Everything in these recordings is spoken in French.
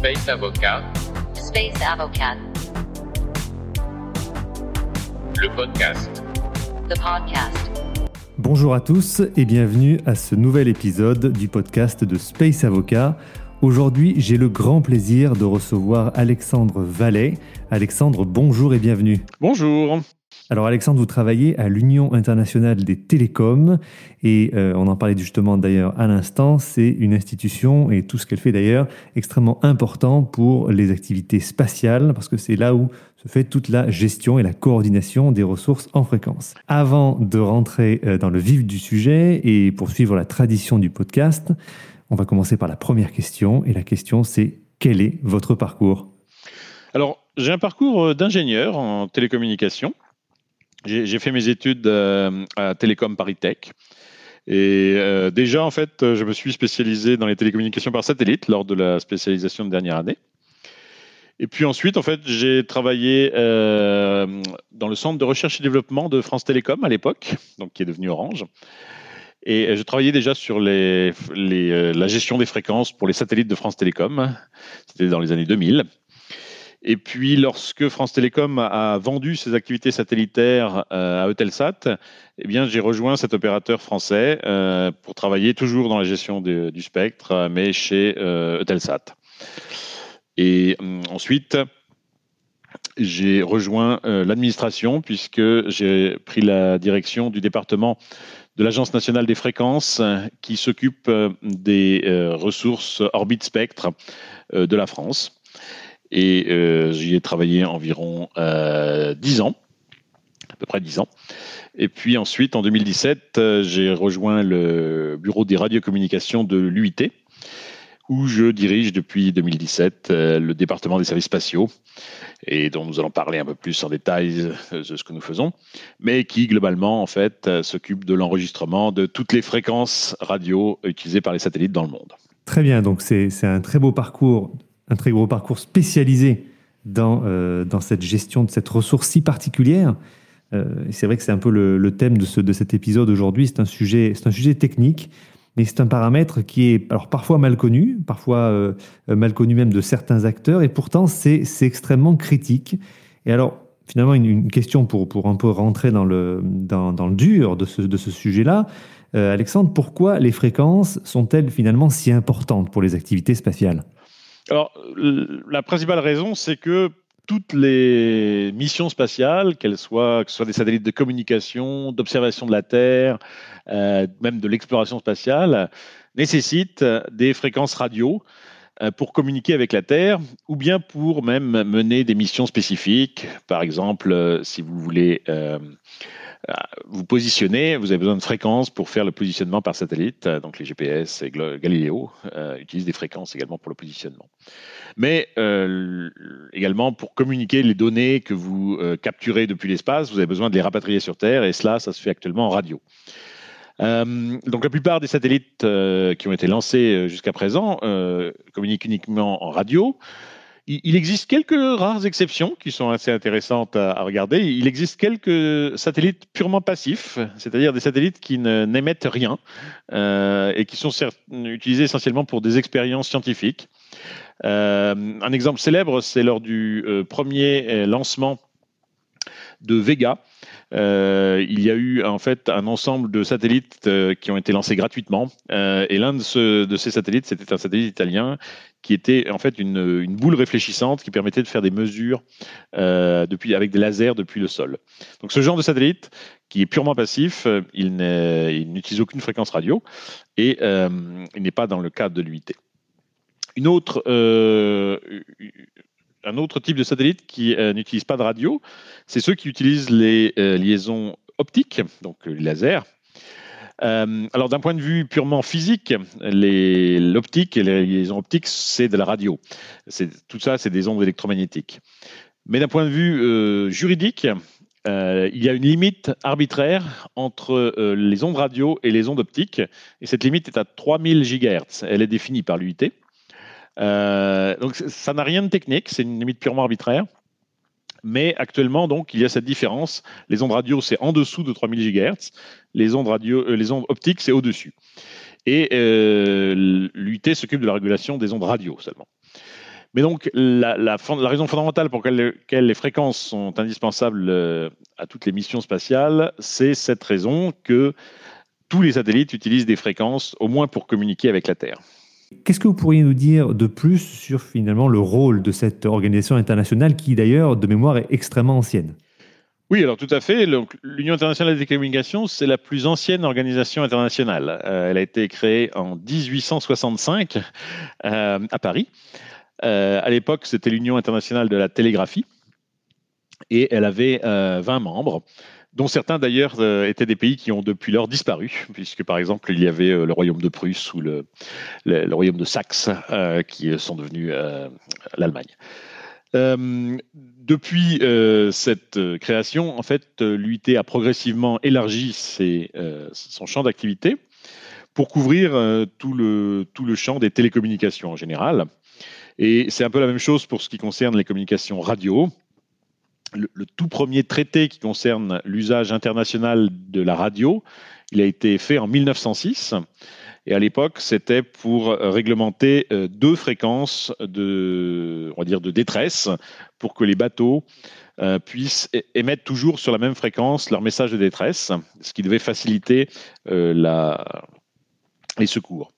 Space Avocat, Space Avocat, le podcast. the podcast. Bonjour à tous et bienvenue à ce nouvel épisode du podcast de Space Avocat. Aujourd'hui, j'ai le grand plaisir de recevoir Alexandre Vallet. Alexandre, bonjour et bienvenue. Bonjour. Alors Alexandre, vous travaillez à l'Union internationale des télécoms et euh, on en parlait justement d'ailleurs à l'instant, c'est une institution et tout ce qu'elle fait d'ailleurs extrêmement important pour les activités spatiales parce que c'est là où se fait toute la gestion et la coordination des ressources en fréquence. Avant de rentrer euh, dans le vif du sujet et poursuivre la tradition du podcast, on va commencer par la première question et la question c'est quel est votre parcours? Alors, j'ai un parcours euh, d'ingénieur en télécommunication. J'ai fait mes études euh, à Télécom Paris Tech. Et euh, déjà, en fait, je me suis spécialisé dans les télécommunications par satellite lors de la spécialisation de dernière année. Et puis ensuite, en fait, j'ai travaillé euh, dans le centre de recherche et développement de France Télécom à l'époque, donc qui est devenu Orange. Et je travaillais déjà sur la gestion des fréquences pour les satellites de France Télécom. C'était dans les années 2000. Et puis, lorsque France Télécom a vendu ses activités satellitaires euh, à Eutelsat, eh bien, j'ai rejoint cet opérateur français euh, pour travailler toujours dans la gestion du spectre, euh, mais chez Eutelsat. Et hum, ensuite, j'ai rejoint l'administration puisque j'ai pris la direction du département de l'Agence nationale des fréquences qui s'occupe des ressources orbite spectre de la France. Et euh, j'y ai travaillé environ euh, 10 ans, à peu près 10 ans. Et puis ensuite, en 2017, euh, j'ai rejoint le bureau des radiocommunications de l'UIT, où je dirige depuis 2017 euh, le département des services spatiaux, et dont nous allons parler un peu plus en détail de ce que nous faisons, mais qui globalement, en fait, s'occupe de l'enregistrement de toutes les fréquences radio utilisées par les satellites dans le monde. Très bien, donc c'est un très beau parcours, un très gros parcours spécialisé dans, euh, dans cette gestion de cette ressource si particulière. Euh, c'est vrai que c'est un peu le, thème de, ce, de cet épisode aujourd'hui. C'est un, sujet- c'est un sujet technique, mais c'est un paramètre qui est alors parfois mal connu, parfois euh, mal connu même de certains acteurs, et pourtant c'est c'est extrêmement critique. Et alors, finalement, une, question pour, pour un peu rentrer dans le, dans le dur de ce, de ce sujet-là. Euh, Alexandre, pourquoi les fréquences sont-elles finalement si importantes pour les activités spatiales? Alors, la principale raison, c'est que toutes les missions spatiales, qu'elles soient, que ce soit des satellites de communication, d'observation de la Terre, euh, même de l'exploration spatiale, nécessitent des fréquences radio euh, pour communiquer avec la Terre ou bien pour même mener des missions spécifiques. Par exemple, euh, si vous voulez vous positionner, vous avez besoin de fréquences pour faire le positionnement par satellite. Euh, Donc les GPS et Galileo euh, utilisent des fréquences également pour le positionnement. Mais euh, également pour communiquer les données que vous euh, capturez depuis l'espace, vous avez besoin de les rapatrier sur Terre et cela, ça se fait actuellement en radio. Euh, donc la plupart des satellites euh, qui ont été lancés euh, jusqu'à présent euh, communiquent uniquement en radio. Il, existe quelques rares exceptions qui sont assez intéressantes à, regarder. Il existe quelques satellites purement passifs, c'est-à-dire des satellites qui n'émettent rien euh, et qui sont utilisés essentiellement pour des expériences scientifiques. Euh, un exemple célèbre, c'est lors du euh, premier lancement de Vega. Euh, il y a eu en fait un ensemble de satellites euh, qui ont été lancés gratuitement. Euh, et l'un de, ce- de ces satellites, c'était un satellite italien qui était en fait une, boule réfléchissante qui permettait de faire des mesures depuis, avec des lasers depuis le sol. Donc ce genre de satellite qui est purement passif, il n'utilise aucune fréquence radio et il n'est pas dans le cadre de l'UIT. Une autre, un autre type de satellite qui euh, n'utilise pas de radio, c'est ceux qui utilisent les euh, liaisons optiques, donc euh, les lasers. Alors d'un point de vue purement physique, l'optique et les liaisons optiques, c'est de la radio. Tout ça, c'est des ondes électromagnétiques. Mais d'un point de vue juridique, il y a une limite arbitraire entre les ondes radio et les ondes optiques, et cette limite est à 3000 GHz. Elle est définie par l'UIT. Euh, donc ça n'a rien de technique, c'est une limite purement arbitraire. Mais actuellement, donc, il y a cette différence. Les ondes radio, c'est en dessous de 3000 GHz. Les ondes, radio, euh, les ondes optiques, c'est au-dessus. Et euh, l'UIT s'occupe de la régulation des ondes radio seulement. Mais donc, la, la raison fondamentale pour laquelle les fréquences sont indispensables euh, à toutes les missions spatiales, c'est cette raison que tous les satellites utilisent des fréquences, au moins pour communiquer avec la Terre. Qu'est-ce que vous pourriez nous dire de plus sur finalement le rôle de cette organisation internationale qui d'ailleurs de mémoire est extrêmement ancienne? Oui, alors tout à fait. L'Union internationale des télécommunications, c'est la plus ancienne organisation internationale. Euh, elle a été créée en 1865 euh, à Paris. Euh, à l'époque, c'était l'Union internationale de la télégraphie et elle avait euh, 20 membres, dont certains d'ailleurs euh, étaient des pays qui ont depuis lors disparu, puisque par exemple il y avait euh, le royaume de Prusse ou le, royaume de Saxe euh, qui sont devenus l'Allemagne. Depuis cette création, en fait, l'UIT a progressivement élargi son champ d'activité pour couvrir tout, le, tout le champ des télécommunications en général. Et c'est un peu la même chose pour ce qui concerne les communications radio. Le, tout premier traité qui concerne l'usage international de la radio, il a été fait en 1906. Et à l'époque, c'était pour euh, réglementer euh, deux fréquences de, on va dire, de détresse pour que les bateaux euh, puissent émettre toujours sur la même fréquence leur message de détresse, ce qui devait faciliter les secours.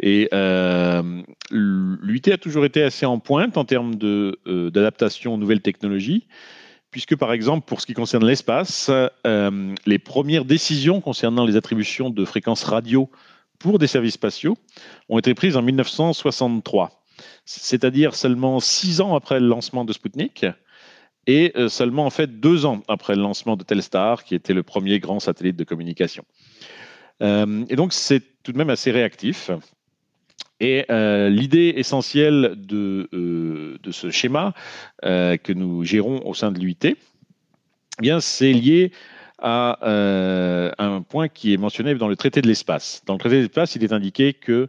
Et euh, a toujours été assez en pointe en termes euh, d'adaptation aux nouvelles technologies, puisque par exemple, pour ce qui concerne l'espace, euh, les premières décisions concernant les attributions de fréquences radio pour des services spatiaux ont été prises en 1963, c'est-à-dire seulement six ans après le lancement de Sputnik et euh, seulement en fait deux ans après le lancement de Telstar, qui était le premier grand satellite de communication. Et donc c'est tout de même assez réactif. Et euh, l'idée essentielle de, euh, ce schéma euh, que nous gérons au sein de l'UIT, eh c'est lié à un point qui est mentionné dans le traité de l'espace. Dans le traité de l'espace, il est indiqué que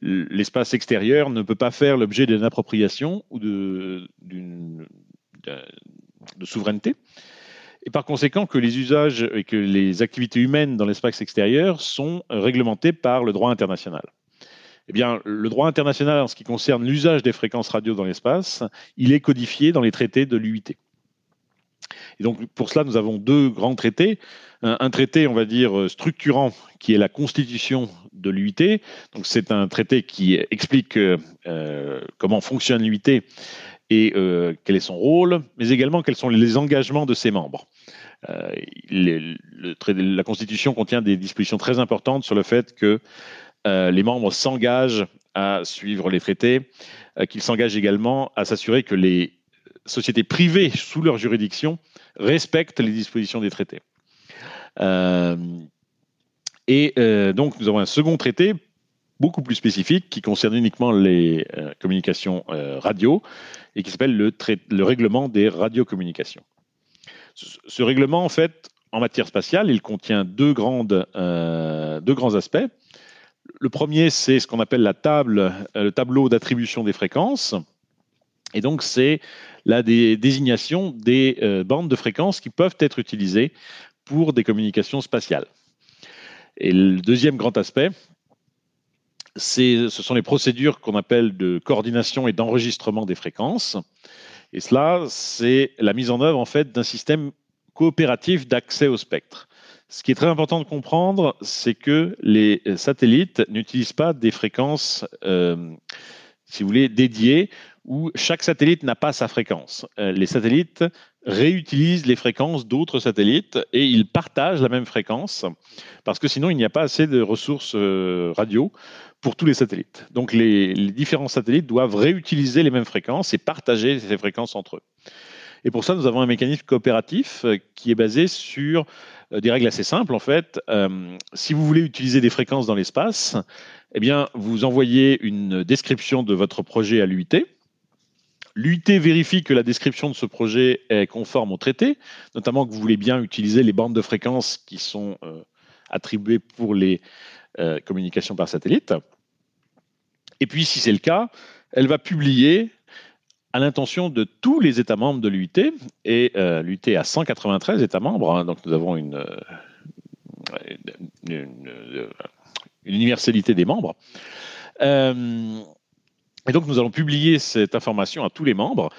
l'espace extérieur ne peut pas faire l'objet d'une appropriation ou de, de, souveraineté. Et par conséquent, que les usages et que les activités humaines dans l'espace extérieur sont réglementés par le droit international. Eh bien, le droit international en ce qui concerne l'usage des fréquences radio dans l'espace, il est codifié dans les traités de l'UIT. Et donc, pour cela, nous avons deux grands traités. Un, traité, on va dire, structurant, qui est la constitution de l'UIT. Donc, c'est un traité qui explique euh, comment fonctionne l'UIT et euh, quel est son rôle, mais également quels sont les engagements de ses membres. Euh, la Constitution contient des dispositions très importantes sur le fait que euh, les membres s'engagent à suivre les traités, euh, qu'ils s'engagent également à s'assurer que les sociétés privées sous leur juridiction respectent les dispositions des traités. Euh, et donc, nous avons un second traité beaucoup plus spécifique qui concerne uniquement les communications radio et qui s'appelle le, le, règlement des radiocommunications. Ce, règlement, en fait, en matière spatiale, il contient deux grands aspects. Le premier, c'est ce qu'on appelle la table, euh, le tableau d'attribution des fréquences. Et donc, c'est la désignation des euh, bandes de fréquences qui peuvent être utilisées pour des communications spatiales. Et le deuxième grand aspect, ce sont les procédures qu'on appelle de coordination et d'enregistrement des fréquences. Et cela, c'est la mise en œuvre en fait d'un système coopératif d'accès au spectre. Ce qui est très important de comprendre, c'est que les satellites n'utilisent pas des fréquences, euh, si vous voulez, dédiées, où chaque satellite n'a pas sa fréquence. Euh, les satellites réutilisent les fréquences d'autres satellites et ils partagent la même fréquence, parce que sinon il n'y a pas assez de ressources euh, radio pour tous les satellites. Donc les, différents satellites doivent réutiliser les mêmes fréquences et partager ces fréquences entre eux. Et pour ça, nous avons un mécanisme coopératif qui est basé sur des règles assez simples en fait. Euh, si vous voulez utiliser des fréquences dans l'espace, eh bien, vous envoyez une description de votre projet à l'UIT. L'UIT vérifie que la description de ce projet est conforme au traité, notamment que vous voulez bien utiliser les bandes de fréquences qui sont euh, attribuées pour les euh, communications par satellite. Et puis, si c'est le cas, elle va publier à l'intention de tous les États membres de l'UIT, et euh, l'UIT a 193 États membres, hein, donc nous avons une, une, une universalité des membres. Euh, Et donc, nous allons publier cette information à tous les membres.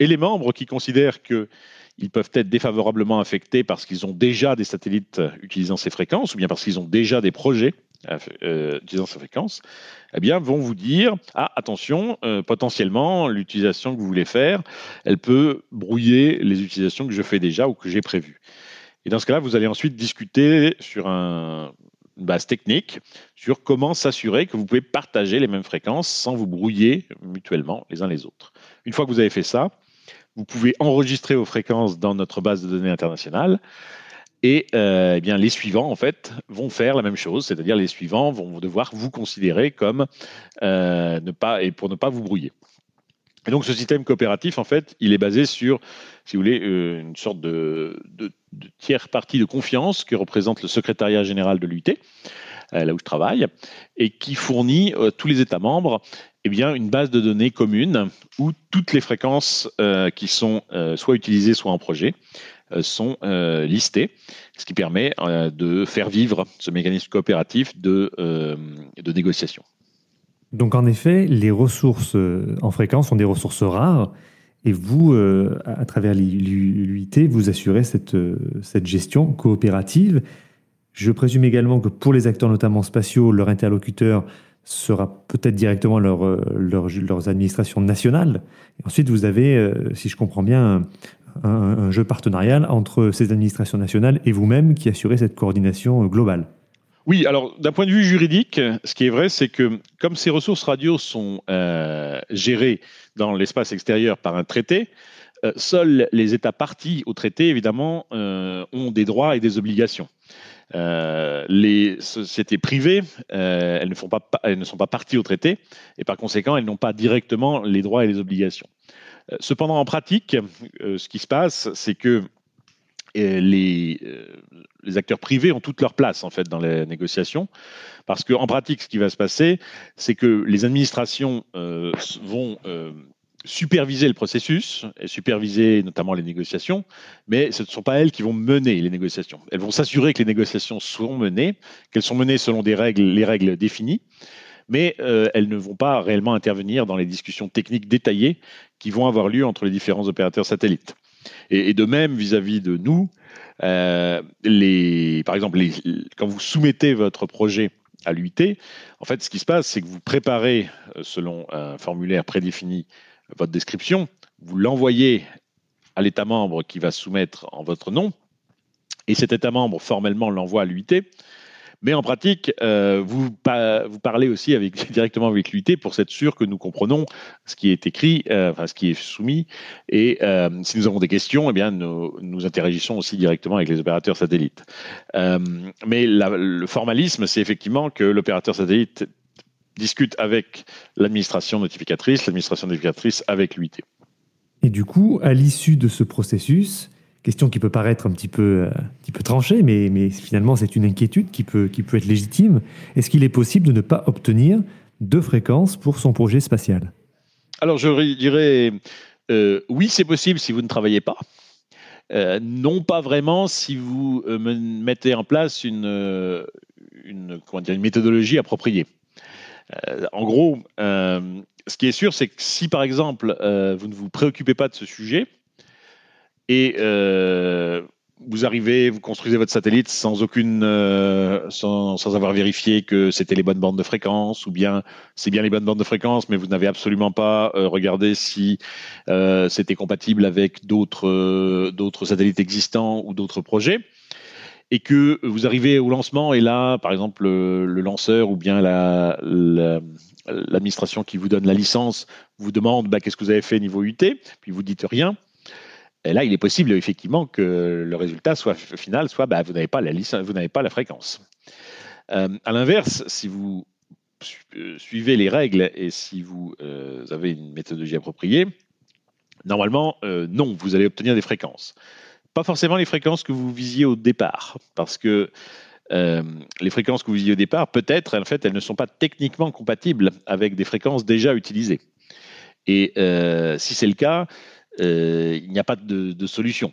Et les membres qui considèrent qu'ils peuvent être défavorablement affectés parce qu'ils ont déjà des satellites utilisant ces fréquences, ou bien parce qu'ils ont déjà des projets euh, utilisant ces fréquences, eh bien, vont vous dire ah attention, euh, potentiellement l'utilisation que vous voulez faire, elle peut brouiller les utilisations que je fais déjà ou que j'ai prévues. Et dans ce cas-là, vous allez ensuite discuter sur un, une base technique sur comment s'assurer que vous pouvez partager les mêmes fréquences sans vous brouiller mutuellement les uns les autres. Une fois que vous avez fait ça, vous pouvez enregistrer vos fréquences dans notre base de données internationale. Et euh, eh bien, les suivants, en fait, vont faire la même chose, c'est-à-dire les suivants vont devoir vous considérer comme euh, ne pas et pour ne pas vous brouiller. Et donc, ce système coopératif, en fait, il est basé sur, si vous voulez, euh, une sorte de, tiers partie de confiance que représente le secrétariat général de l'UT, là où je travaille, et qui fournit à tous les États membres eh bien, une base de données commune où toutes les fréquences qui sont soit utilisées, soit en projet, sont euh, listés, ce qui permet euh, de faire vivre ce mécanisme coopératif de, de négociation. Donc en effet, les ressources en fréquence sont des ressources rares et vous, à travers l'UIT, vous assurez cette, cette gestion coopérative. Je présume également que pour les acteurs notamment spatiaux, leur interlocuteur sera peut-être directement leur, leur, leurs administrations nationales. Ensuite, vous avez, si je comprends bien, un, jeu partenarial entre ces administrations nationales et vous-même qui assurez cette coordination euh, globale. Oui, alors d'un point de vue juridique, ce qui est vrai, c'est que comme ces ressources radio sont euh, gérées dans l'espace extérieur par un traité, euh, seuls les États partis au traité, évidemment, ont des droits et des obligations. les sociétés privées, elles, ne sont pas parties au traité et par conséquent, elles n'ont pas directement les droits et les obligations. Cependant, en pratique, euh, ce qui se passe, c'est que euh, les, euh, les, acteurs privés ont toute leur place en fait dans les négociations, parce qu'en pratique, ce qui va se passer, c'est que les administrations vont superviser le processus et superviser notamment les négociations, mais ce ne sont pas elles qui vont mener les négociations. Elles vont s'assurer que les négociations sont menées, qu'elles sont menées selon des les règles définies, mais elles ne vont pas réellement intervenir dans les discussions techniques détaillées qui vont avoir lieu entre les différents opérateurs satellites. Et, de même, vis-à-vis de nous, euh, par exemple, quand vous soumettez votre projet à l'UIT, en fait, ce qui se passe, c'est que vous préparez, euh, selon un formulaire prédéfini, votre description, vous l'envoyez à l'État membre qui va soumettre en votre nom, et cet État membre formellement l'envoie à l'UIT. Mais en pratique, euh, vous, parlez aussi directement avec l'UT pour être sûr que nous comprenons ce qui est écrit, euh, enfin ce qui est soumis. Et euh, si nous avons des questions, eh bien, nous, interagissons aussi directement avec les opérateurs satellites. mais le formalisme, c'est effectivement que l'opérateur satellite discute avec l'administration notificatrice, l'administration notificatrice avec l'UIT. Et du coup, à l'issue de ce processus, Question qui peut paraître un petit peu, euh, tranchée, mais, finalement c'est une inquiétude qui peut, être légitime. Est-ce qu'il est possible de ne pas obtenir de fréquence pour son projet spatial? Alors je dirais euh, oui, c'est possible si vous ne travaillez pas. Euh, non, pas vraiment si vous mettez en place une, une méthodologie appropriée. en gros, ce qui est sûr, c'est que si par exemple vous ne vous préoccupez pas de ce sujet, et euh, vous arrivez, vous construisez votre satellite sans aucune, euh, sans, avoir vérifié que c'était les bonnes bandes de fréquence, ou bien c'est bien les bonnes bandes de fréquence, mais vous n'avez absolument pas euh, regardé si c'était compatible avec d'autres satellites existants ou d'autres projets, et que vous arrivez au lancement et là, par exemple, le, lanceur ou bien la, l'administration qui vous donne la licence vous demande bah, qu'est-ce que vous avez fait niveau UT, puis vous dites rien. Et là, il est possible effectivement que le résultat soit final soit bah, vous n'avez pas la vous n'avez pas la fréquence. Euh, à l'inverse, si vous euh, suivez les règles et si vous euh, avez une méthodologie appropriée, normalement, non, vous allez obtenir des fréquences. Pas forcément les fréquences que vous visiez au départ, parce que les fréquences que vous visiez au départ, peut-être, en fait, elles ne sont pas techniquement compatibles avec des fréquences déjà utilisées. Et si c'est le cas, euh, il n'y a pas de, solution.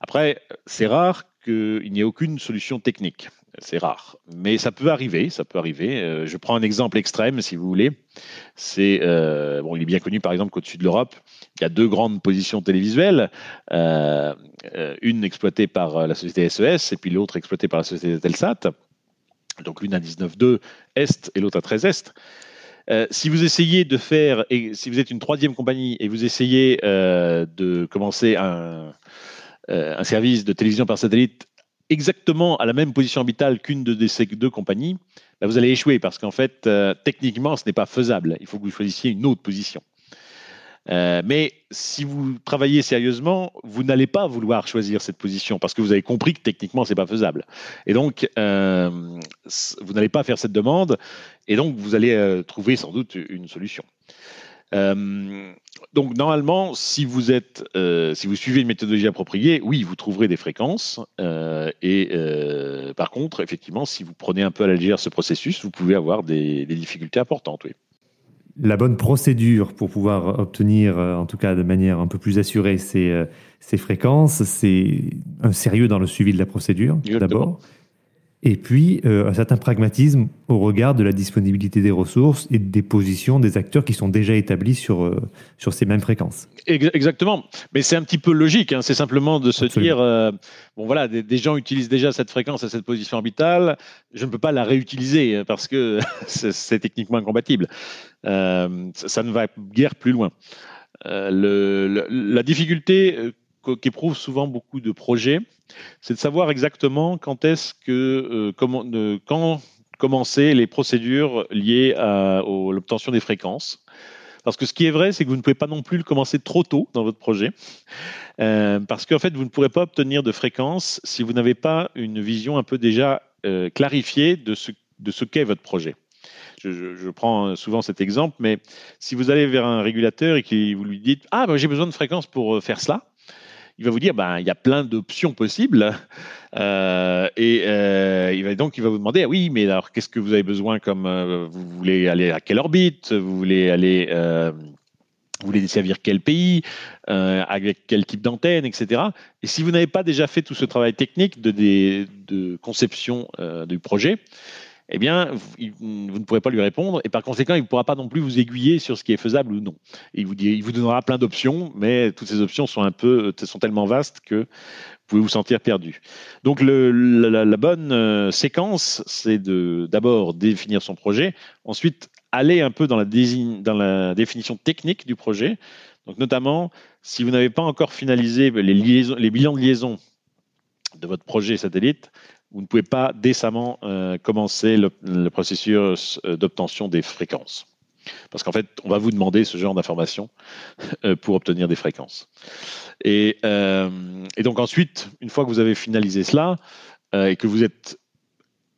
Après, c'est rare qu'il n'y ait aucune solution technique. C'est rare, mais ça peut arriver. Ça peut arriver. Euh, je prends un exemple extrême, si vous voulez. C'est euh, bon, il est bien connu, par exemple, qu'au-dessus de l'Europe, il y a deux grandes positions télévisuelles, euh, euh, une exploitée par la société SES et puis l'autre exploitée par la société Telsat. Donc l'une à 19,2 est et l'autre à 13 est. Euh, si vous essayez de faire, et si vous êtes une troisième compagnie et vous essayez euh, de commencer un, euh, un service de télévision par satellite exactement à la même position orbitale qu'une de ces deux compagnies, bah, vous allez échouer parce qu'en fait, techniquement, ce n'est pas faisable. Il faut que vous choisissiez une autre position. Euh, mais si vous travaillez sérieusement, vous n'allez pas vouloir choisir cette position parce que vous avez compris que techniquement, c'est pas faisable. Et donc, euh, vous n'allez pas faire cette demande et donc vous allez euh, trouver sans doute une solution. Donc normalement, si vous êtes, si vous suivez une méthodologie appropriée, oui, vous trouverez des fréquences. et par contre, effectivement, si vous prenez un peu à la ce processus, vous pouvez avoir des, des difficultés importantes. Oui. La bonne procédure pour pouvoir obtenir, euh, en tout cas de manière un peu plus assurée, ces, euh, ces fréquences, c'est un sérieux dans le suivi de la procédure, d'abord. Et puis, euh, un certain pragmatisme au regard de la disponibilité des ressources et des positions des acteurs qui sont déjà établis sur, euh, sur ces mêmes fréquences. Ex- Exactement, mais c'est un petit peu logique. hein. C'est simplement de se Absolument. dire, euh, bon voilà, des, des gens utilisent déjà cette fréquence à cette position orbitale, je ne peux pas la réutiliser parce que c'est techniquement incompatible. Ça, ne va guère plus loin. Le- le- la difficulté qu'o- qu'éprouvent souvent beaucoup de projets, c'est de savoir exactement quand est-ce que euh, quand commencer les procédures liées à l'obtention des fréquences. Parce que ce qui est vrai, c'est que vous ne pouvez pas non plus le commencer trop tôt dans votre projet, Euh, parce qu'en fait, vous ne pourrez pas obtenir de fréquences si vous n'avez pas une vision un peu déjà euh, clarifiée de ce, de ce qu'est votre projet. Je, je- prends souvent cet exemple, mais si vous allez vers un régulateur et que vous lui dites Ah, ben, j'ai besoin de fréquences pour faire cela, il va vous dire ben, il y a plein d'options possibles. Euh, et euh, il va, donc, il va vous demander ah oui, mais alors qu'est-ce que vous avez besoin comme. euh, vous voulez aller à quelle orbite Vous voulez aller. vous voulez desservir quel pays, avec quel type d'antenne, etc. Et si vous n'avez pas déjà fait tout ce travail technique de, des- de conception du projet, eh bien, vous, ne pourrez pas lui répondre et par conséquent, il ne pourra pas non plus vous aiguiller sur ce qui est faisable ou non. Il, vous donnera plein d'options, mais toutes ces options sont un peu, sont tellement vastes que vous pouvez vous sentir perdu. Donc, la, bonne euh, séquence, c'est de d'abord définir son projet, ensuite aller un peu dans la, définition technique du projet. Donc, notamment, si vous n'avez pas encore finalisé les, les bilans de liaison de votre projet satellite, vous ne pouvez pas décemment euh, commencer le, processus euh, d'obtention des fréquences. Parce qu'en fait, on va vous demander ce genre d'informations euh, pour obtenir des fréquences. Et, donc ensuite, une fois que vous avez finalisé cela et que vous êtes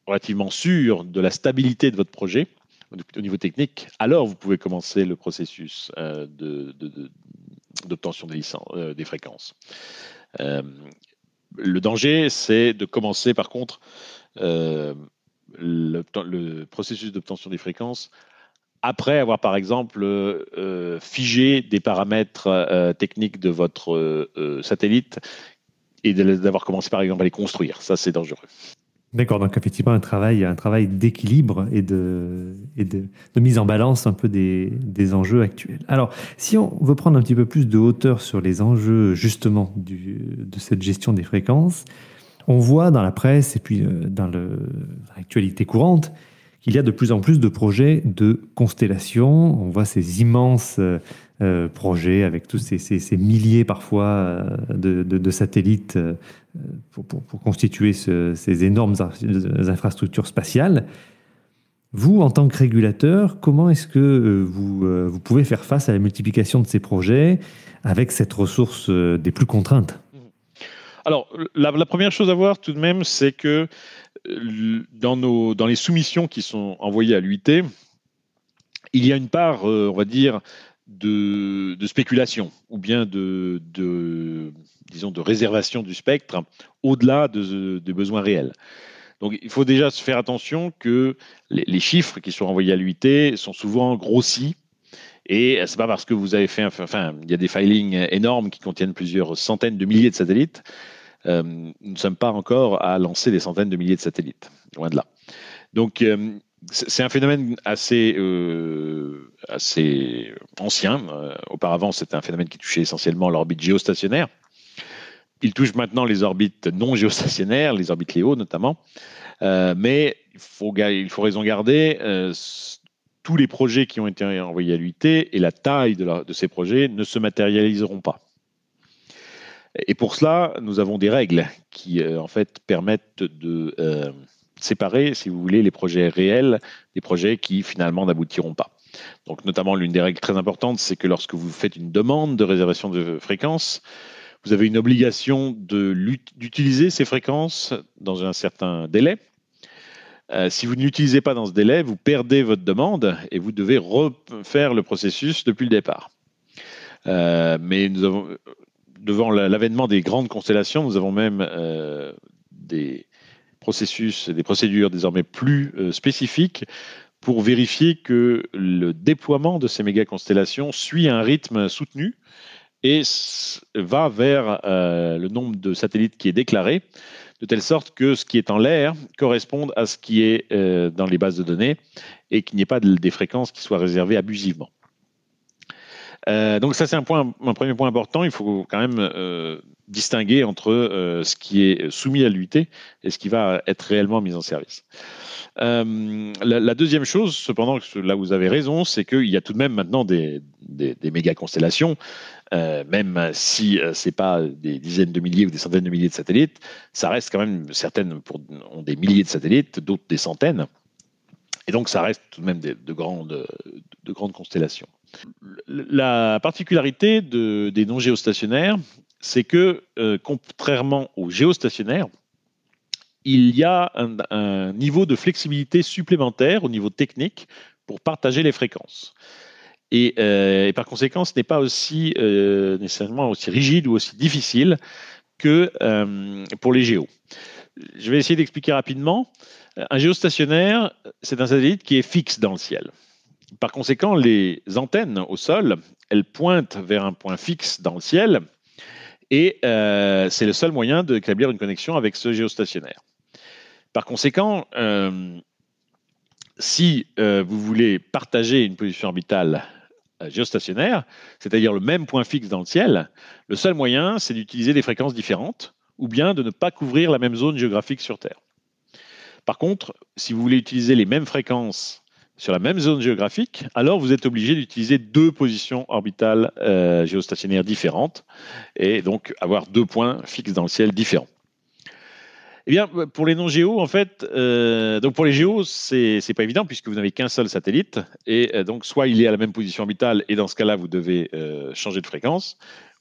relativement sûr de la stabilité de votre projet au- au niveau technique, alors vous pouvez commencer le processus d'obtention des, licences, des fréquences. Le danger, c'est de commencer par contre euh, le, processus d'obtention des fréquences après avoir par exemple euh, figé des paramètres euh, techniques de votre satellite et d'avoir commencé par exemple à les construire. Ça, c'est dangereux. D'accord, donc effectivement un travail, un travail d'équilibre et, de, et de, de mise en balance un peu des, des enjeux actuels. Alors, si on veut prendre un petit peu plus de hauteur sur les enjeux justement du, de cette gestion des fréquences, on voit dans la presse et puis euh, dans l'actualité courante qu'il y a de plus en plus de projets de constellation. On voit ces immenses euh, euh, projets avec tous ces, milliers parfois euh, de, satellites pour, constituer ce- ces énormes in- infrastructures spatiales. Vous, en tant que régulateur, comment est-ce que vous, pouvez faire face à la multiplication de ces projets avec cette ressource des plus contraintes? Alors, la, première chose à voir tout de même, c'est que dans, les soumissions qui sont envoyées à l'UIT, il y a une part, euh, on va dire, de, de spéculation ou bien de, de, de réservation du spectre au-delà de- des besoins réels. Donc, il faut déjà se faire attention que les, chiffres qui sont envoyés à l'UIT sont souvent grossis. Et c'est pas parce que vous avez fait, enfin, il y a des filings énormes qui contiennent plusieurs centaines de milliers de satellites euh, nous ne sommes pas encore à lancer des centaines de milliers de satellites, loin de là. Donc, euh, c'est un phénomène assez, euh, assez ancien. Auparavant, c'était un phénomène qui touchait essentiellement l'orbite géostationnaire. Il touche maintenant les orbites non géostationnaires, les orbites Léo notamment. Euh, mais il faut, il faut raison garder, tous les projets qui ont été envoyés à l'UIT et la taille de ces projets ne se matérialiseront pas. Et pour cela, nous avons des règles qui, euh, en fait, permettent de euh, séparer, si vous voulez, les projets réels des projets qui, finalement, n'aboutiront pas. Donc, notamment, l'une des règles très importantes, c'est que lorsque vous faites une demande de réservation de fréquence, vous avez une obligation d'utiliser ces fréquences dans un certain délai. Euh, si vous ne l'utilisez pas dans ce délai, vous perdez votre demande et vous devez refaire le processus depuis le départ. Mais nous avons, devant la- l'avènement des grandes constellations, nous avons même euh, des processus, des procédures désormais plus euh, spécifiques pour vérifier que le déploiement de ces méga constellations suit un rythme soutenu et va vers euh, le nombre de satellites qui est déclaré, de telle sorte que ce qui est en l'air corresponde à ce qui est dans les bases de données et qu'il n'y ait pas de- des fréquences qui soient réservées abusivement. Euh, donc ça c'est un un premier point important. Il faut quand même euh, distinguer entre euh, ce qui est soumis à l'UIT et ce qui va être réellement mis en service. La, deuxième chose, cependant, là vous avez raison, c'est qu'il y a tout de même maintenant des, des, méga constellations, même si c'est pas des dizaines de milliers ou des centaines de milliers de satellites, ça reste quand même certaines ont des milliers de satellites, d'autres des centaines, et donc ça reste tout de même de grandes constellations. La particularité de- des non géostationnaires, c'est que euh, contrairement aux géostationnaires, il y a un, niveau de flexibilité supplémentaire au niveau technique pour partager les fréquences. Et, euh, par conséquent, ce n'est pas aussi euh, nécessairement aussi rigide ou aussi difficile que pour les géos. Je vais essayer d'expliquer rapidement. Un géostationnaire, c'est un satellite qui est fixe dans le ciel. Par conséquent, les antennes au sol, elles pointent vers un point fixe dans le ciel et euh, c'est le seul moyen d'établir une connexion avec ce géostationnaire. Par conséquent, euh, si euh, vous voulez partager une position orbitale géostationnaire, c'est-à-dire le même point fixe dans le ciel, le seul moyen, c'est d'utiliser des fréquences différentes ou bien de ne pas couvrir la même zone géographique sur Terre. Par contre, si vous voulez utiliser les mêmes fréquences sur la même zone géographique, alors vous êtes obligé d'utiliser deux positions orbitales euh, géostationnaires différentes et donc avoir deux points fixes dans le ciel différents. Eh pour les non-géos, en fait, euh, donc pour les géos, c'est c'est pas évident puisque vous n'avez qu'un seul satellite et euh, donc soit il est à la même position orbitale et dans ce cas-là, vous devez changer de fréquence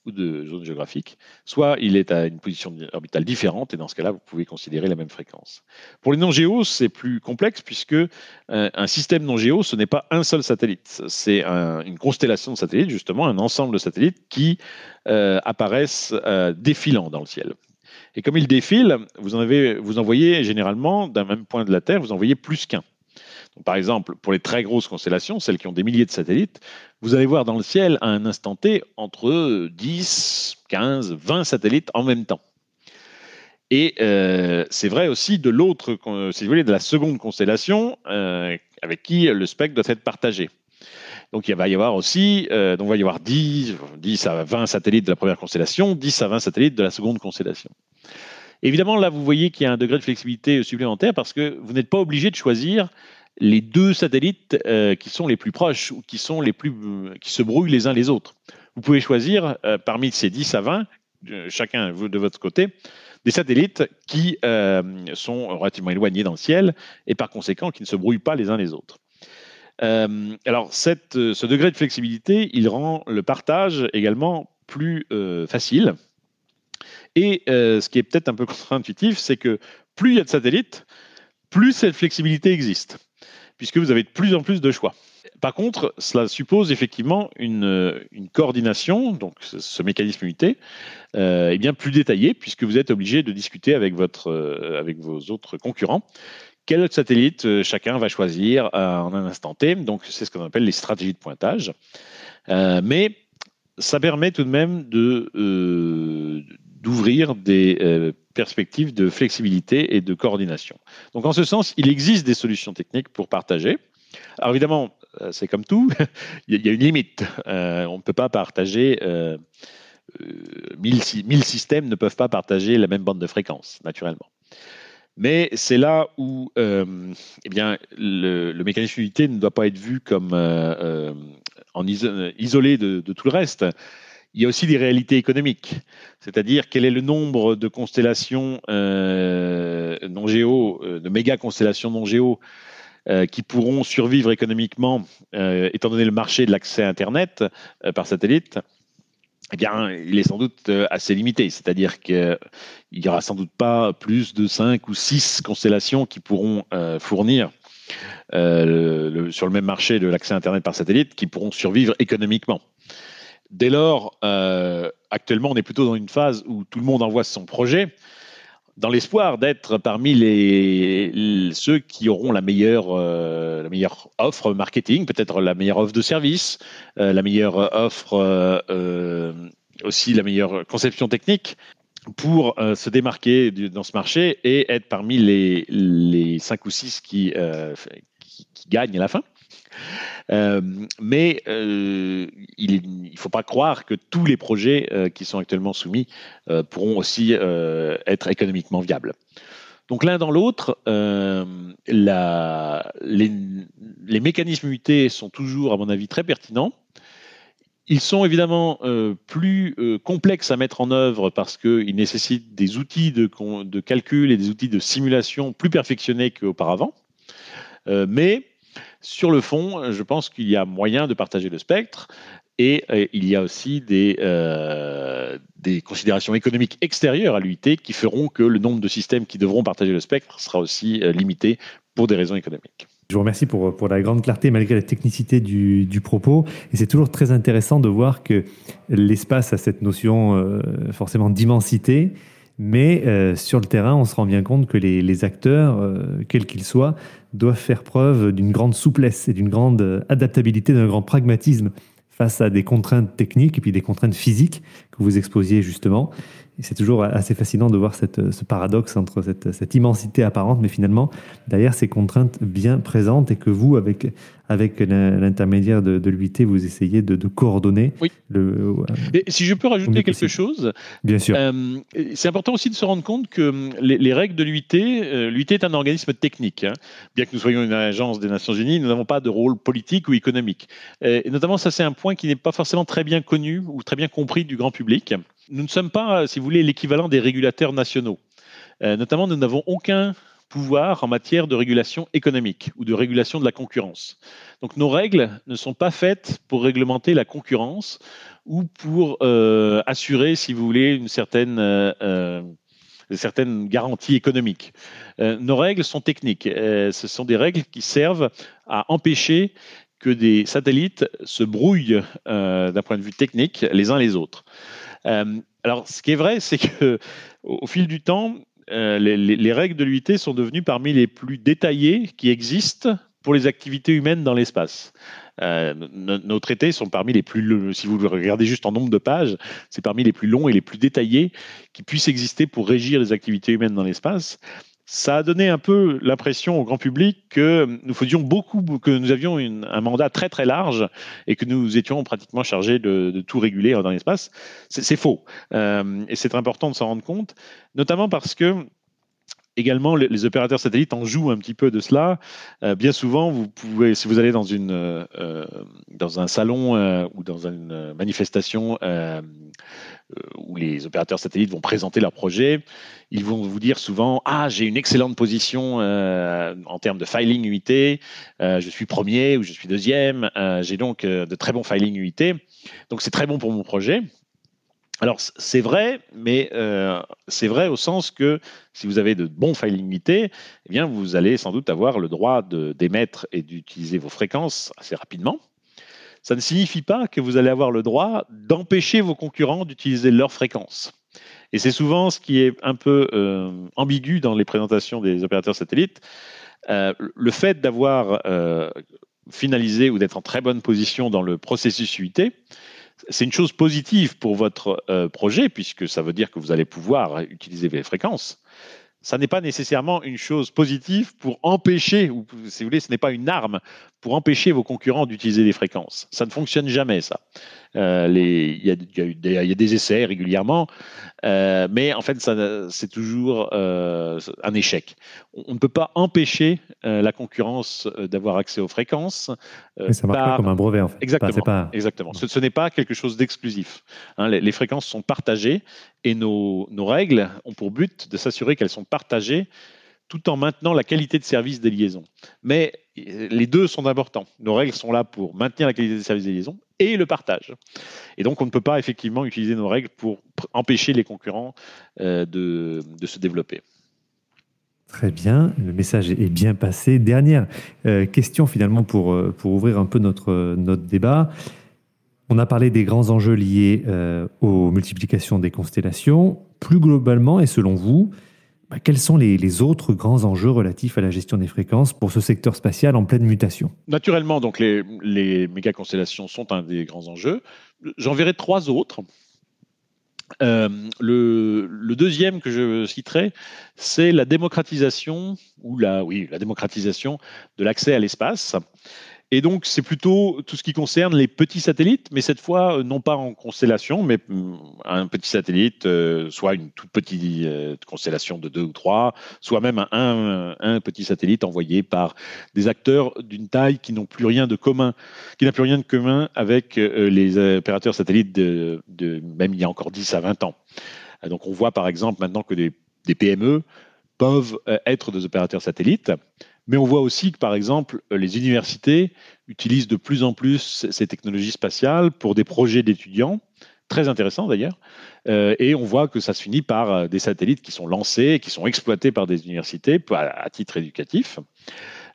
ou de zone géographique, soit il est à une position orbitale différente et dans ce cas-là, vous pouvez considérer la même fréquence. Pour les non-géos, c'est plus complexe puisque euh, un système non-géo, ce n'est pas un seul satellite, c'est un- une constellation de satellites, justement, un ensemble de satellites qui euh, apparaissent euh, défilant dans le ciel. Et comme ils défilent, vous en, avez, vous généralement d'un même point de la Terre, vous en voyez plus qu'un. Par exemple, pour les très grosses constellations, celles qui ont des milliers de satellites, vous allez voir dans le ciel à un instant T entre 10, 15, 20 satellites en même temps. Et euh, c'est vrai aussi de l'autre, si vous voulez, de la seconde constellation euh, avec qui le spectre doit être partagé. Donc il va y avoir aussi, euh, donc il va y avoir 10, 10 à 20 satellites de la première constellation, 10 à 20 satellites de la seconde constellation. Évidemment, là, vous voyez qu'il y a un degré de flexibilité supplémentaire parce que vous n'êtes pas obligé de choisir les deux satellites euh, qui sont les plus proches ou qui sont les plus euh, qui se brouillent les uns les autres. Vous pouvez choisir euh, parmi ces 10 à 20, euh, chacun de votre côté, des satellites qui sont relativement éloignés dans le ciel et par conséquent qui ne se brouillent pas les uns les autres. Alors, ce degré de flexibilité, il rend le partage également plus facile. Et ce qui est peut-être un peu contre-intuitif, c'est que plus il y a de satellites, plus cette flexibilité existe, puisque vous avez de plus en plus de choix. Par contre, cela suppose effectivement une, euh, coordination, donc ce, mécanisme unité, euh, est bien plus détaillé, puisque vous êtes obligé de discuter avec, votre, euh, avec vos autres concurrents quel autre satellite chacun va choisir en un instant T. Donc, c'est ce qu'on appelle les stratégies de pointage. Mais ça permet tout de même de, d'ouvrir des euh, perspectives de flexibilité et de coordination. Donc en ce sens, il existe des solutions techniques pour partager. Alors évidemment, euh, c'est comme tout, il y a une limite. Euh, on ne peut pas partager, euh, 1000, systèmes ne peuvent pas partager la même bande de fréquence, naturellement. Mais c'est là où eh bien, le, mécanisme d'unité ne doit pas être vu comme isolé de, tout le reste. Il y a aussi des réalités économiques, c'est-à-dire quel est le nombre de constellations non géo, de méga constellations non géo euh, qui pourront survivre économiquement, euh, étant donné le marché de l'accès à Internet euh, par satellite, eh bien, il est sans doute assez limité. C'est-à-dire qu'il n'y aura sans doute pas plus de 5 ou 6 constellations qui pourront fournir sur le même marché de l'accès à Internet par satellite, qui pourront survivre économiquement. Dès lors, actuellement, on est plutôt dans une phase où tout le monde envoie son projet dans l'espoir d'être parmi les, ceux qui auront la meilleure, euh, la meilleure offre marketing, peut-être la meilleure offre de service, euh, la meilleure offre euh, aussi la meilleure conception technique pour se démarquer dans ce marché et être parmi les, les 5 ou 6 qui, qui gagnent à la fin. Euh, mais euh, il ne faut pas croire que tous les projets euh, qui sont actuellement soumis pourront aussi être économiquement viables. Donc l'un dans l'autre, les, mécanismes UT sont toujours, à mon avis, très pertinents. Ils sont évidemment plus complexes à mettre en œuvre parce qu'ils nécessitent des outils de, de, calcul et des outils de simulation plus perfectionnés qu'auparavant. mais sur le fond, je pense qu'il y a moyen de partager le spectre et euh, il y a aussi des, euh, des considérations économiques extérieures à l'UIT qui feront que le nombre de systèmes qui devront partager le spectre sera aussi euh, limité pour des raisons économiques. Je vous remercie pour, pour la grande clarté malgré la technicité du, du propos. Et c'est toujours très intéressant de voir que l'espace a cette notion forcément d'immensité mais euh, sur le terrain, on se rend bien compte que les, acteurs, euh, quels qu'ils soient, doivent faire preuve d'une grande souplesse et d'une grande euh, adaptabilité, d'un grand pragmatisme face à des contraintes techniques et puis des contraintes physiques que vous exposiez justement c'est toujours assez fascinant de voir cette, ce paradoxe entre cette, cette, immensité apparente, mais finalement, derrière ces contraintes bien présentes et que vous, avec, avec l'intermédiaire de, de l'UIT, vous essayez de, coordonner. Oui. Le, et si je peux rajouter quelque chose, bien sûr. Euh, c'est important aussi de se rendre compte que hum, les, règles de l'UIT, euh, l'UIT est un organisme technique. Hein. Bien que nous soyons une agence des Nations Unies, nous n'avons pas de rôle politique ou économique. Et notamment, ça c'est un point qui n'est pas forcément très bien connu ou très bien compris du grand public nous ne sommes pas, si vous voulez, l'équivalent des régulateurs nationaux. Euh, notamment, nous n'avons aucun pouvoir en matière de régulation économique ou de régulation de la concurrence. Donc nos règles ne sont pas faites pour réglementer la concurrence ou pour euh, assurer, si vous voulez, une certaine, euh, certaine garantie économique. nos règles sont techniques. ce sont des règles qui servent à empêcher que des satellites se brouillent d'un point de vue technique les uns les autres. Euh, alors, ce qui est vrai, c'est que au, fil du temps, euh, les, règles de l'UIT sont devenues parmi les plus détaillées qui existent pour les activités humaines dans l'espace. Euh, nos, traités sont parmi les plus, si vous le regardez juste en nombre de pages, c'est parmi les plus longs et les plus détaillés qui puissent exister pour régir les activités humaines dans l'espace ça a donné un peu l'impression au grand public que nous faisions beaucoup, que nous avions un mandat très très large et que nous étions pratiquement chargés de, tout réguler dans l'espace. C'est faux. Euh, et c'est important de s'en rendre compte, notamment parce que également, les, opérateurs satellites en jouent un petit peu de cela. Euh, bien souvent, vous pouvez, si vous allez dans, une, euh, dans un salon euh, ou dans une manifestation où les opérateurs satellites vont présenter leur projet, ils vont vous dire souvent Ah, j'ai une excellente position en termes de filing UIT, je suis premier ou je suis deuxième, j'ai donc de très bons filing UIT, donc c'est très bon pour mon projet. Alors c'est vrai, mais euh, c'est vrai au sens que si vous avez de bons files limités, eh bien vous allez sans doute avoir le droit d'émettre et d'utiliser vos fréquences assez rapidement. Ça ne signifie pas que vous allez avoir le droit d'empêcher vos concurrents d'utiliser leurs fréquences. Et c'est souvent ce qui est un peu euh, ambigu dans les présentations des opérateurs satellites. Euh, le fait d'avoir finalisé ou d'être en très bonne position dans le processus UIT, c'est une chose positive pour votre euh, projet, puisque ça veut dire que vous allez pouvoir utiliser les fréquences. Ça n'est pas nécessairement une chose positive pour empêcher, ou si vous voulez, ce n'est pas une arme pour empêcher vos concurrents d'utiliser les fréquences. Ça ne fonctionne jamais, ça. Euh, les- Il y, a, il y a eu des- il y a des essais régulièrement, euh, mais en fait, c'est toujours euh, un échec. On, ne peut pas empêcher la concurrence d'avoir accès aux fréquences. Mais ça marche pas par- comme un brevet en fait. Exactement. Enfin, pas... Exactement. Ce, ce n'est pas quelque chose d'exclusif. Hein, les, les fréquences sont partagées et nos, nos règles ont pour but de s'assurer qu'elles sont partagées tout en maintenant la qualité de service des liaisons. Mais euh, les deux sont importants. Nos règles sont là pour maintenir la qualité de service des liaisons et le partage. Et donc, on ne peut pas effectivement utiliser nos règles pour empêcher les concurrents euh, de, se développer. Très bien, le message est bien passé. Dernière euh, question finalement pour, pour ouvrir un peu notre, notre débat. On a parlé des grands enjeux liés aux multiplications des constellations. Plus globalement, et selon vous, bah, quels sont les, autres grands enjeux relatifs à la gestion des fréquences pour ce secteur spatial en pleine mutation? Naturellement, donc les, les méga constellations sont un des grands enjeux. J'en verrai trois autres. Euh, le, le deuxième que je citerai, c'est la démocratisation ou la, oui, la démocratisation de l'accès à l'espace. Et donc, c'est plutôt tout ce qui concerne les petits satellites, mais cette fois, euh, non pas en constellation, mais hum, un petit satellite, euh, soit une toute petite euh, constellation de deux ou trois, soit même un, petit satellite envoyé par des acteurs d'une taille qui n'ont plus rien de commun, qui n'a plus rien de commun avec les opérateurs satellites de, même il y a encore 10 à 20 ans. Donc, on voit par exemple maintenant que des, PME peuvent être des opérateurs satellites. Mais on voit aussi que, par exemple, euh, les universités utilisent de plus en plus ces technologies spatiales pour des projets d'étudiants, très intéressants d'ailleurs. Euh, et on voit que ça se finit par euh, des satellites qui sont lancés, qui sont exploités par des universités à, titre éducatif.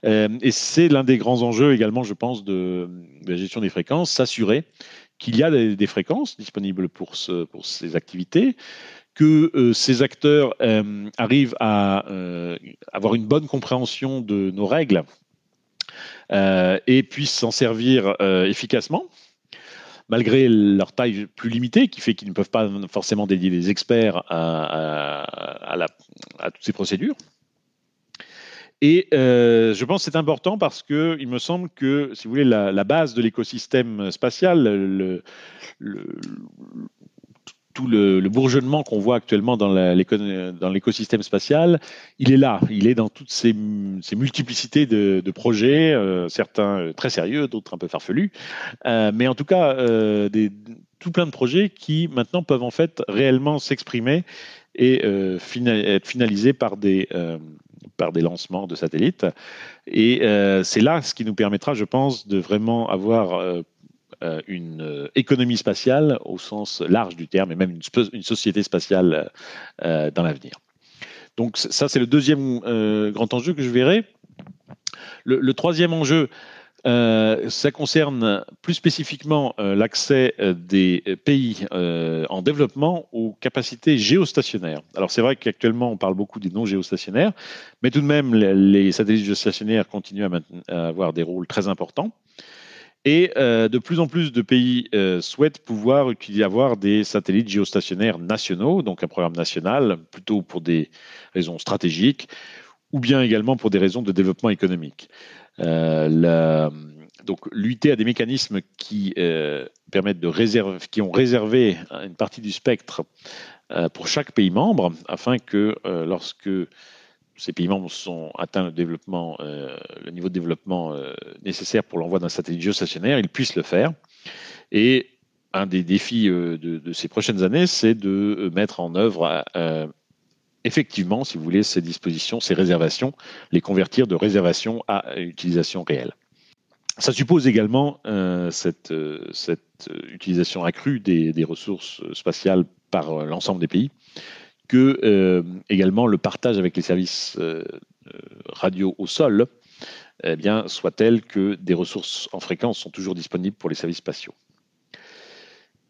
Et c'est l'un des grands enjeux également, je pense, de, la gestion des fréquences, s'assurer qu'il y a des, fréquences disponibles pour ces activités, que euh, ces acteurs euh, arrivent à euh, avoir une bonne compréhension de nos règles et puissent s'en servir efficacement, malgré leur taille plus limitée, qui fait qu'ils ne peuvent pas forcément dédier des experts à, toutes ces procédures. Et je pense que c'est important parce que il me semble que, si vous voulez, la, base de l'écosystème spatial, tout le, bourgeonnement qu'on voit actuellement dans l'écosystème spatial, il est là. Il est dans toutes ces, multiplicités de, projets, euh, certains très sérieux, d'autres un peu farfelus, euh, mais en tout cas, euh, tout plein de projets qui maintenant peuvent en fait réellement s'exprimer et euh, final, être finalisés par des, euh, lancements de satellites. Et euh, c'est là ce qui nous permettra, je pense, de vraiment avoir euh, une économie spatiale au sens large du terme et même une, société spatiale euh, dans l'avenir. Donc ça, c'est le deuxième euh, grand enjeu que je verrai. Le, troisième enjeu, euh, ça concerne plus spécifiquement euh, l'accès des pays euh, en développement aux capacités géostationnaires. Alors c'est vrai qu'actuellement on parle beaucoup des non géostationnaires, mais tout de même les, satellites géostationnaires continuent à, avoir des rôles très importants. Et euh, de plus en plus de pays euh, souhaitent pouvoir utiliser, avoir des satellites géostationnaires nationaux, donc un programme national, plutôt pour des raisons stratégiques, ou bien également pour des raisons de développement économique. Euh, donc l'UIT a des mécanismes qui permettent de réserver, qui ont réservé une partie du spectre pour chaque pays membre, afin que lorsque ces pays membres sont atteints le euh, niveau de développement euh, nécessaire pour l'envoi d'un satellite géostationnaire, ils puissent le faire. Et un des défis euh, de, ces prochaines années, c'est de mettre en œuvre euh, effectivement, si vous voulez, ces dispositions, ces réservations, les convertir de réservation à utilisation réelle. Ça suppose également euh, cette, utilisation accrue des ressources spatiales par l'ensemble des pays que euh, également le partage avec les services euh, radio au sol eh bien, soit tel que des ressources en fréquence sont toujours disponibles pour les services spatiaux.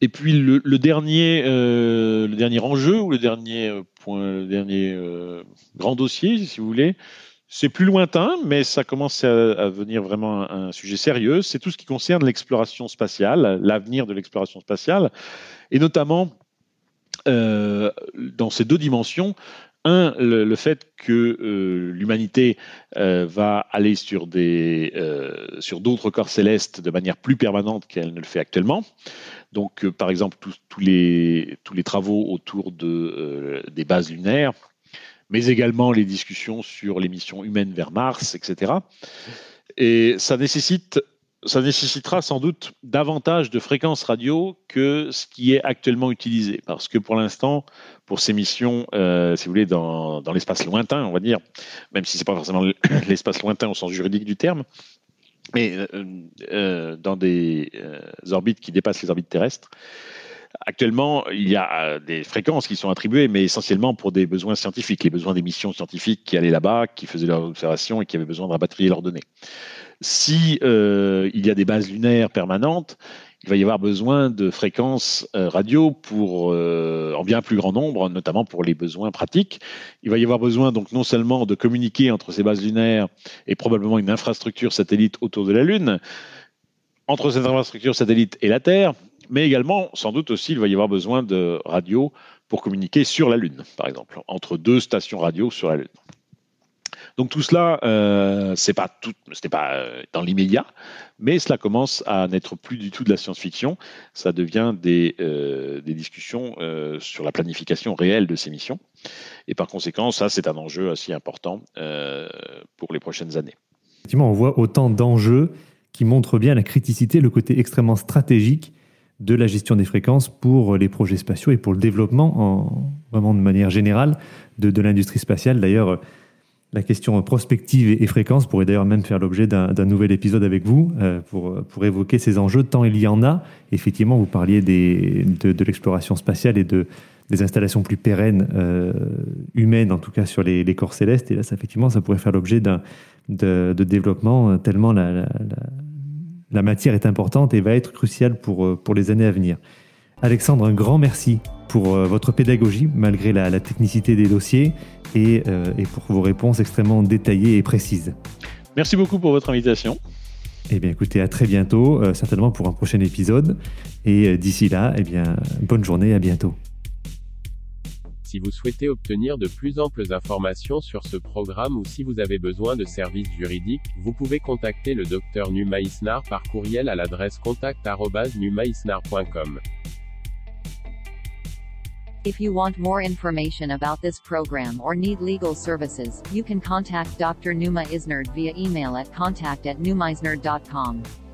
Et puis le, dernier, euh, le dernier enjeu ou le dernier point, dernier grand dossier, si vous voulez, C'est plus lointain, mais ça commence à, à venir vraiment un sujet sérieux. C'est tout ce qui concerne l'exploration spatiale, l'avenir de l'exploration spatiale, et notamment euh, dans ces deux dimensions. Un, le, fait que euh, l'humanité euh, va aller sur des sur d'autres corps célestes de manière plus permanente qu'elle ne le fait actuellement. Donc, par exemple, tous- tous les tous les travaux autour de des bases lunaires, mais également les discussions sur les missions humaines vers Mars, etc. Et ça nécessite ça nécessitera sans doute davantage de fréquences radio que ce qui est actuellement utilisé. Parce que pour l'instant, pour ces missions, euh, si vous voulez, dans, l'espace lointain, on va dire, même si c'est pas forcément l'espace lointain au sens juridique du terme, mais euh, euh, dans des orbites qui dépassent les orbites terrestres, Actuellement, il y a des fréquences qui sont attribuées, mais essentiellement pour des besoins scientifiques, les besoins des missions scientifiques qui allaient là-bas, qui faisaient leurs observations et qui avaient besoin de rapatrier leurs données. Si euh, il y a des bases lunaires permanentes, il va y avoir besoin de fréquences euh, radio pour euh, en bien plus grand nombre, notamment pour les besoins pratiques. Il va y avoir besoin donc non seulement de communiquer entre ces bases lunaires et probablement une infrastructure satellite autour de la Lune, entre cette infrastructure satellite et la Terre, mais également, sans doute aussi, il va y avoir besoin de radio pour communiquer sur la Lune, par exemple, entre deux stations radio sur la Lune. Donc tout cela, euh, c'est pas tout, c'était pas euh, dans l'immédiat, mais cela commence à n'être plus du tout de la science-fiction. Ça devient des, euh, discussions euh, sur la planification réelle de ces missions, et par conséquent, ça c'est un enjeu assez important pour les prochaines années. Effectivement, on voit autant d'enjeux qui montrent bien la criticité, le côté extrêmement stratégique de la gestion des fréquences pour les projets spatiaux et pour le développement, en, vraiment de manière générale, de, de l'industrie spatiale. D'ailleurs, la question prospective et, fréquence pourrait d'ailleurs même faire l'objet d'un nouvel épisode avec vous euh, pour, pour évoquer ces enjeux, tant il y en a. Effectivement, vous parliez des, de, l'exploration spatiale et de, des installations plus pérennes, euh, humaines en tout cas, sur les, corps célestes. Et là, ça, effectivement, ça pourrait faire l'objet d'un de, développement, euh, tellement la, la, matière est importante et va être cruciale pour, pour les années à venir. Alexandre, un grand merci pour euh, votre pédagogie, malgré la, la technicité des dossiers, et, euh, et pour vos réponses extrêmement détaillées et précises. Merci beaucoup pour votre invitation. Eh bien, écoutez, à très bientôt, euh, certainement pour un prochain épisode. Et euh, d'ici là, eh bien, bonne journée, à bientôt. Si vous souhaitez obtenir de plus amples informations sur ce programme ou si vous avez besoin de services juridiques, vous pouvez contacter le Dr Numa Isnar par courriel à l'adresse contact@numaisnar.com. If you want more information about this program or need legal services, you can contact Dr. Numa Isnard via email at contact at.